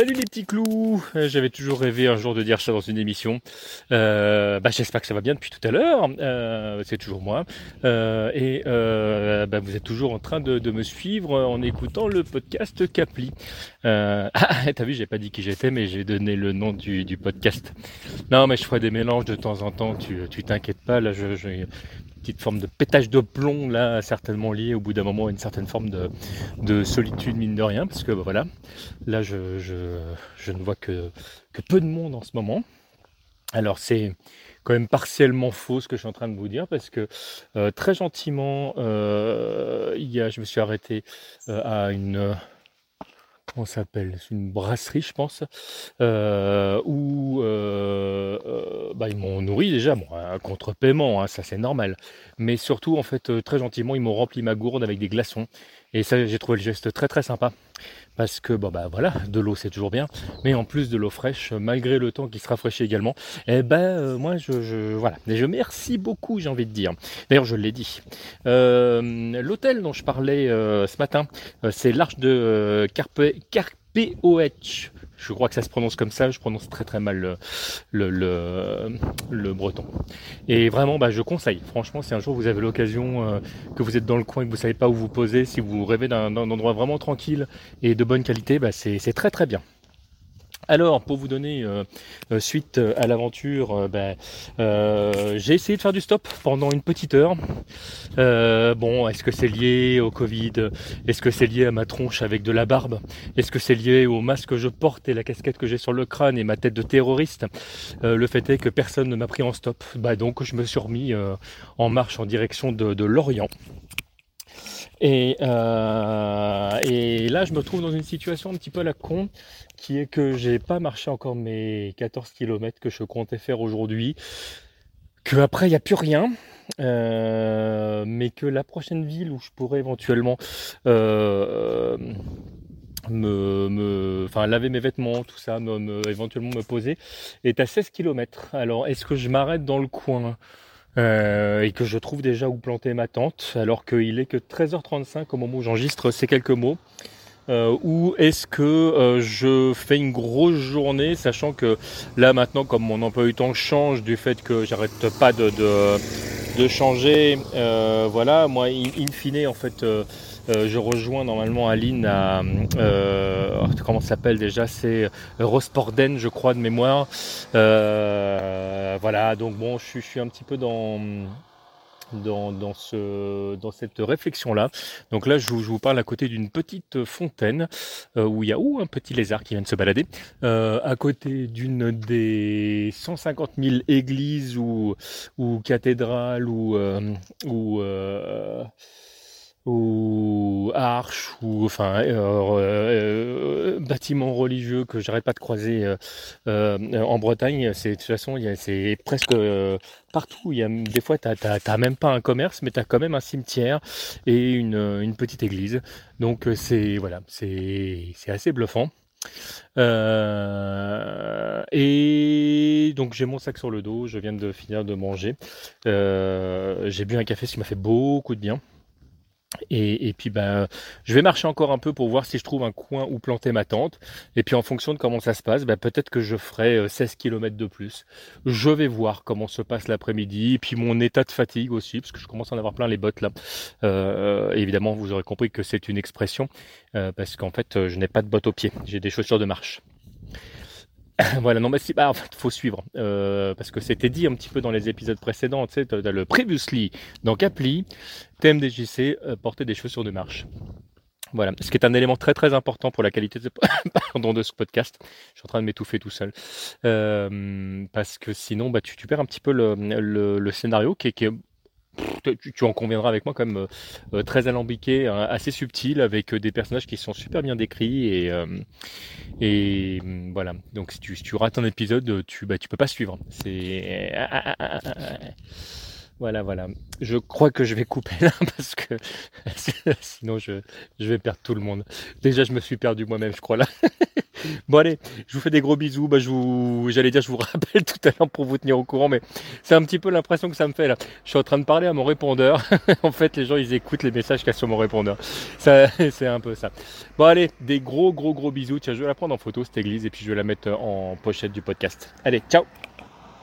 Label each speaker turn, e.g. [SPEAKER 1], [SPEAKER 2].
[SPEAKER 1] Salut les petits clous euh, J'avais toujours rêvé un jour de dire ça dans une émission. Euh, bah, J'espère que ça va bien depuis tout à l'heure. Euh, c'est toujours moi. Et bah, vous êtes toujours en train de, me suivre en écoutant le podcast Capli. Euh, ah, t'as vu, j'ai pas dit qui j'étais, mais j'ai donné le nom du, podcast. Non, mais je ferai des mélanges de temps en temps. Tu t'inquiètes pas. Là, je petite forme de pétage de plomb là certainement lié au bout d'un moment à une certaine forme de, de, solitude mine de rien parce que bah, voilà. Là je, ne vois que, peu de monde en ce moment. Alors c'est quand même partiellement faux ce que je suis en train de vous dire parce que euh, très gentiment euh, il y a, je me suis arrêté euh, à une comment s'appelle? Une brasserie, je pense, où bah, ils m'ont nourri déjà, bon, un contre-paiement, hein, ça c'est normal. Mais surtout, en fait, euh, très gentiment, ils m'ont rempli ma gourde avec des glaçons. Et ça, j'ai trouvé le geste très très sympa parce que bon bah voilà, de l'eau c'est toujours bien, mais en plus de l'eau fraîche, malgré le temps qui se rafraîchit également, eh ben euh, moi je, voilà, et je merci beaucoup j'ai envie de dire. D'ailleurs je l'ai dit. Euh, L'hôtel dont je parlais ce matin, c'est l'Arche de Carpe, Carpeoech je crois que ça se prononce comme ça, je prononce très très mal le, breton. Et vraiment, bah, je conseille. Franchement, si un jour vous avez l'occasion, euh, que vous êtes dans le coin et que vous savez pas où vous poser, si vous rêvez d'un endroit vraiment tranquille et de bonne qualité, bah, c'est très très bien. Alors, pour vous donner euh, euh suite euh, à l'aventure, ben, j'ai essayé de faire du stop pendant une petite heure. bon, est-ce que c'est lié au Covid? Est-ce que c'est lié à ma tronche avec de la barbe? Est-ce que c'est lié au masque que je porte et la casquette que j'ai sur le crâne et ma tête de terroriste? Le fait est que personne ne m'a pris en stop. Bah, donc, je me suis remis en marche en direction de l'Orient. Et, euh, et, là, je me trouve dans une situation un petit peu à la con, qui est que j'ai pas marché encore mes 14 km que je comptais faire aujourd'hui, que après il n'y a plus rien, euh, mais que la prochaine ville où je pourrais éventuellement euh, me, enfin laver mes vêtements, tout ça, me, me, éventuellement me poser, est à 16 km. Alors, est-ce que je m'arrête dans le coin? Euh, et que je trouve déjà où planter ma tente alors qu'il est que 13h35 au moment où j'enregistre ces quelques mots. Euh, ou est-ce que euh, je fais une grosse journée sachant que là maintenant comme mon emploi du temps change du fait que j'arrête pas de, de, changer euh, voilà moi in, in, fine en fait euh, je rejoins normalement Aline à euh, comment s'appelle déjà c'est Rosporden je crois de mémoire euh, voilà donc bon je, suis un petit peu dans dans, dans, ce, dans cette réflexion-là. Donc là, je vous, parle à côté d'une petite fontaine euh, où il y a où un petit lézard qui vient de se balader, à côté d'une des 150 000 églises ou, ou cathédrales ou ou arches ou enfin euh, euh, bâtiments religieux que j'arrête pas de croiser euh, euh en Bretagne c'est de toute façon c'est presque euh, partout il y a des fois t'as t'as même pas un commerce mais t'as quand même un cimetière et une, petite église donc euh, c'est voilà c'est assez bluffant euh, et donc j'ai mon sac sur le dos, je viens de finir de manger. Euh, j'ai bu un café, ce qui m'a fait beaucoup de bien. Et, puis ben, je vais marcher encore un peu pour voir si je trouve un coin où planter ma tente. Et puis en fonction de comment ça se passe, ben, peut-être que je ferai 16 km de plus. Je vais voir comment se passe l'après-midi. Et puis mon état de fatigue aussi, parce que je commence à en avoir plein les bottes là. Euh, évidemment, vous aurez compris que c'est une expression, euh, parce qu'en fait, je n'ai pas de bottes aux pieds. J'ai des chaussures de marche. voilà, non, mais si, bah, en fait, faut suivre. Euh, parce que c'était dit un petit peu dans les épisodes précédents, tu sais, dans le previously, donc appli, TMDJC, euh, porter des chaussures de marche. Voilà, ce qui est un élément très très important pour la qualité de, de ce podcast. Je suis en train de m'étouffer tout seul. Euh, parce que sinon, bah, tu, perds un petit peu le, le, scénario qui qui est tu, en conviendras avec moi quand même euh, très alambiqué, hein, assez subtil, avec euh, des personnages qui sont super bien décrits et euh, mm, voilà. Donc si tu, rates un épisode, tu bah tu peux pas suivre. C'est voilà, voilà. Je crois que je vais couper là parce que sinon je vais perdre tout le monde. Déjà, je me suis perdu moi-même, je crois là. Bon allez, je vous fais des gros bisous. Bah, j'allais dire, je vous rappelle tout à l'heure pour vous tenir au courant, mais c'est un petit peu l'impression que ça me fait là. Je suis en train de parler à mon répondeur. en fait, les gens ils écoutent les messages qu'il y a sur mon répondeur. C'est un peu ça. Bon allez, des gros gros gros bisous. Tiens, je vais la prendre en photo cette église et puis je vais la mettre en pochette du podcast. Allez, ciao